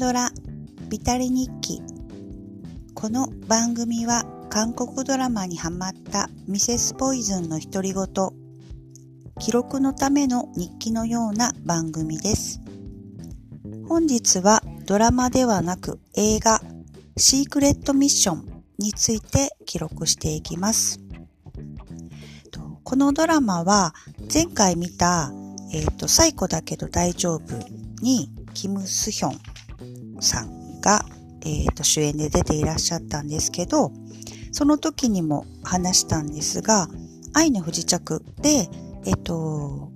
ドラビタリ日記。この番組は韓国ドラマにハマったミセスポイズンの独り言記録のための日記のような番組です。本日はドラマではなく映画シークレットミッションについて記録していきます。このドラマは前回見た、えっ、ー、と、サイコだけど大丈夫にキム・スヒョンさんが、え、ー、と、主演で出ていらっしゃったんですけど、その時にも話したんですが、愛の不時着で、えっ、ー、と、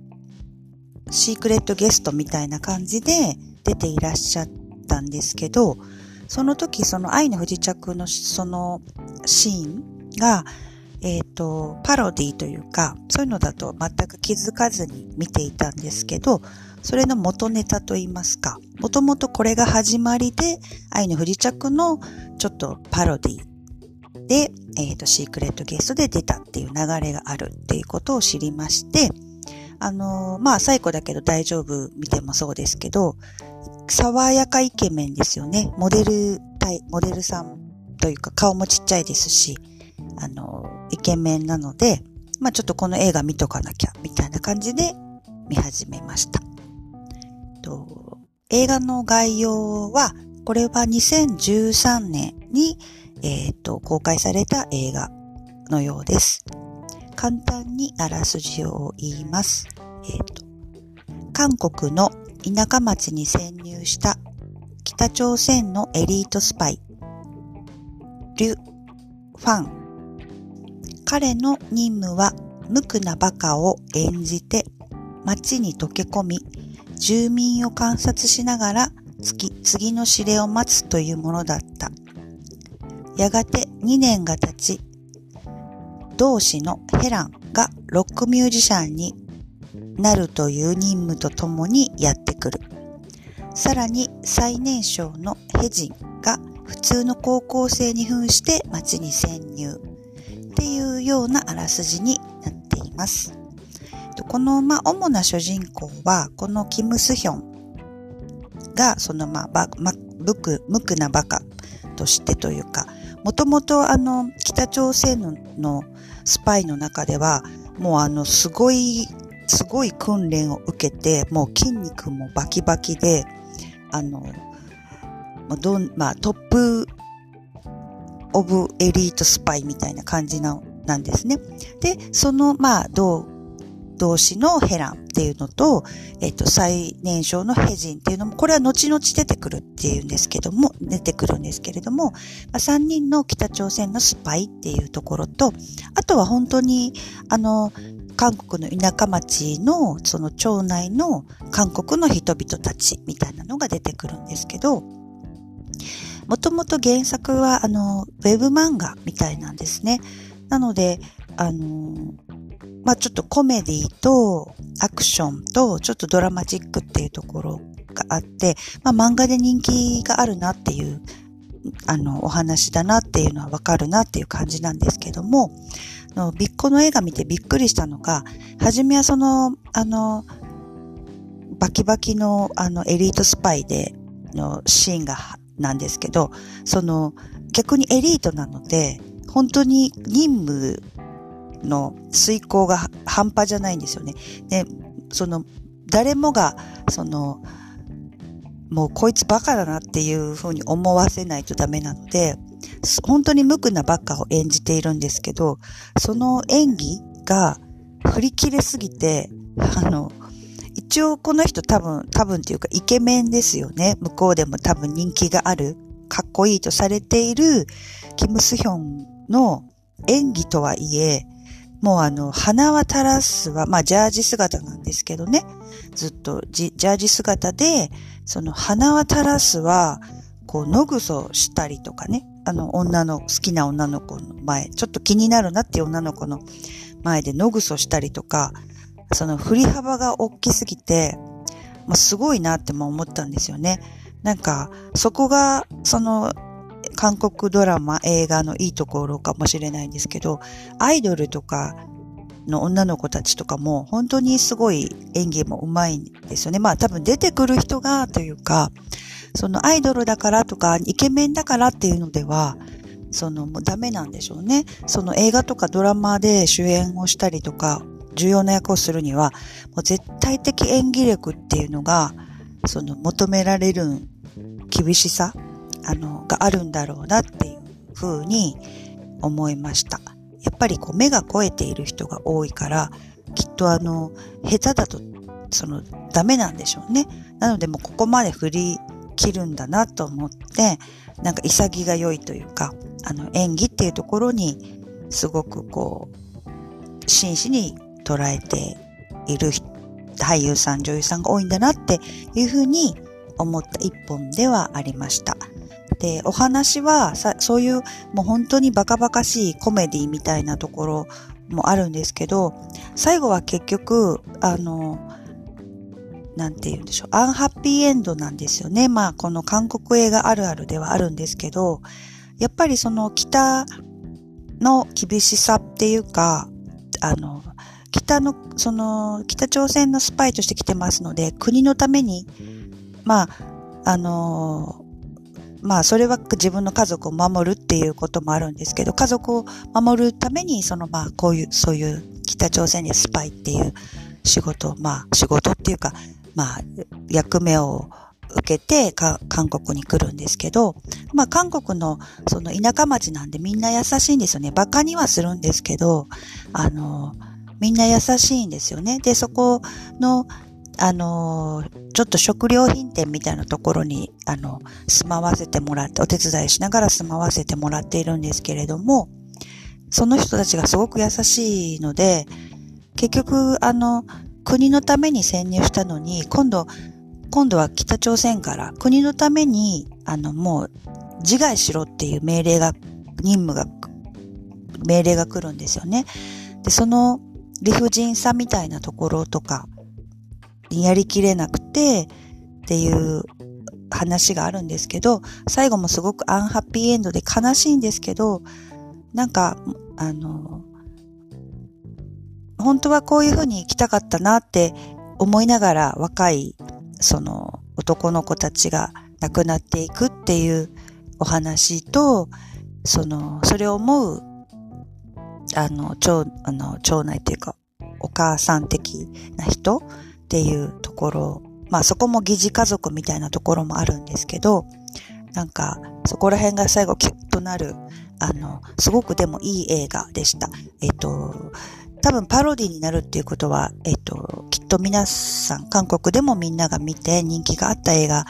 シークレットゲストみたいな感じで出ていらっしゃったんですけど、その時その愛の不時着のそのシーンが、えっ、ー、と、パロディというか、そういうのだと全く気づかずに見ていたんですけど、それの元ネタといいますか、もともとこれが始まりで、愛の不時着のちょっとパロディで、えっ、ー、と、シークレットゲストで出たっていう流れがあるっていうことを知りまして、あのー、まあ、最後だけど大丈夫見てもそうですけど、爽やかイケメンですよね。モデル対、モデルさんというか顔もちっちゃいですし、あの、イケメンなので、まあちょっとこの映画見とかなきゃ、みたいな感じで見始めました。と映画の概要は、これは2013年に、えっ、ー、と、公開された映画のようです。簡単にあらすじを言います。えっ、ー、と、韓国の田舎町に潜入した北朝鮮のエリートスパイ、リュ・ファン彼の任務は無垢なバカを演じて街に溶け込み、住民を観察しながら次次の指令を待つというものだった。やがて2年が経ち、同志のヘランがロックミュージシャンになるという任務とともにやってくる。さらに最年少のヘジンが普通の高校生に扮して街に潜入。っていうようなあらすじになっています。この、まあ、主な主人公は、このキム・スヒョンが、その、まあ、ば、ま、無垢、無垢なバカとしてというか、もともとあの、北朝鮮ののスパイの中では、もうあの、すごい、すごい訓練を受けて、もう筋肉もバキバキで、あの、どん、まあ、トップオブエリートスパイみたいな感じななんですね。で、その、まあ、同、同士のヘランっていうのと、えっと、最年少のヘジンっていうのも、これは後々出てくるっていうんですけども、出てくるんですけれども、まあ、3人の北朝鮮のスパイっていうところと、あとは本当に、あの、韓国の田舎町の、その町内の韓国の人々たちみたいなのが出てくるんですけど、もともと原作は、あの、ウェブ漫画みたいなんですね。なので、あの、まあ、ちょっとコメディとアクションとちょっとドラマチックっていうところがあって、まあ、漫画で人気があるなっていう、あの、お話だなっていうのはわかるなっていう感じなんですけども、あのビッコの映画見てびっくりしたのが、はじめはその、あの、バキバキのあのエリートスパイでのシーンがなんですけど、その逆にエリートなので、本当に任務の遂行が半端じゃないんですよね。で、その誰もが、その、もうこいつバカだなっていうふうに思わせないとダメなので、本当に無垢なバカを演じているんですけど、その演技が振り切れすぎて、あの、一応この人多分、多分っていうかイケメンですよね。向こうでも多分人気がある、かっこいいとされているキム・スヒョンの演技とはいえ、もうあの、鼻は垂らすは、まあジャージ姿なんですけどね。ずっとジャージ姿で、その鼻は垂らすは、こう、野ぐそしたりとかね。あの、女の、好きな女の子の前、ちょっと気になるなっていう女の子の前で野ぐそしたりとか、その振り幅が大きすぎて、まあ、すごいなっても思ったんですよね。なんか、そこが、その、韓国ドラマ、映画のいいところかもしれないんですけど、アイドルとかの女の子たちとかも本当にすごい演技も上手いんですよね。まあ多分出てくる人がというか、そのアイドルだからとか、イケメンだからっていうのでは、そのもうダメなんでしょうね。その映画とかドラマで主演をしたりとか、重要な役をするには、もう絶対的演技力っていうのが、その求められる厳しさ、あの、があるんだろうなっていうふうに思いました。やっぱりこう目が肥えている人が多いから、きっとあの、下手だと、その、ダメなんでしょうね。なのでもうここまで振り切るんだなと思って、なんか潔が良いというか、あの、演技っていうところに、すごくこう、真摯に捉えている俳優さん、女優さんが多いんだなっていうふうに思った一本ではありました。で、お話はさ、そういうもう本当にバカバカしいコメディみたいなところもあるんですけど、最後は結局、あの、なんて言うんでしょう、アンハッピーエンドなんですよね。まあ、この韓国映画あるあるではあるんですけど、やっぱりその北の厳しさっていうか、あの、北の、その、北朝鮮のスパイとして来てますので、国のために、まあ、あの、まあ、それは自分の家族を守るっていうこともあるんですけど、家族を守るために、その、まあ、こういう、そういう北朝鮮にスパイっていう仕事、まあ、仕事っていうか、まあ、役目を受けて韓国に来るんですけど、まあ韓国のその田舎町なんでみんな優しいんですよね。馬鹿にはするんですけど、あの、みんな優しいんですよね。で、そこの、あの、ちょっと食料品店みたいなところに、あの、住まわせてもらって、お手伝いしながら住まわせてもらっているんですけれども、その人たちがすごく優しいので、結局、あの、国のために潜入したのに、今度、今度は北朝鮮から国のために、あの、もう自害しろっていう命令が、任務が、命令が来るんですよね。で、その理不尽さみたいなところとか、やりきれなくてっていう話があるんですけど、最後もすごくアンハッピーエンドで悲しいんですけど、なんか、あの、本当はこういうふうに生きたかったなって思いながら若いその男の子たちが亡くなっていくっていうお話と、その、それを思う、あの、長、あの、長内っていうか、お母さん的な人っていうところ、まあそこも疑似家族みたいなところもあるんですけど、なんか、そこら辺が最後キュッとなる、あの、すごくでもいい映画でした。えっと、多分パロディになるっていうことは、えっと、きっと皆さん、韓国でもみんなが見て人気があった映画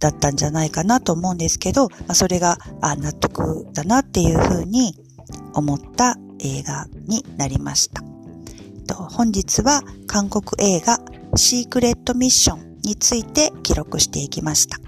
だったんじゃないかなと思うんですけど、まあ、それがあ納得だなっていうふうに思った映画になりました。本日は韓国映画シークレットミッションについて記録していきました。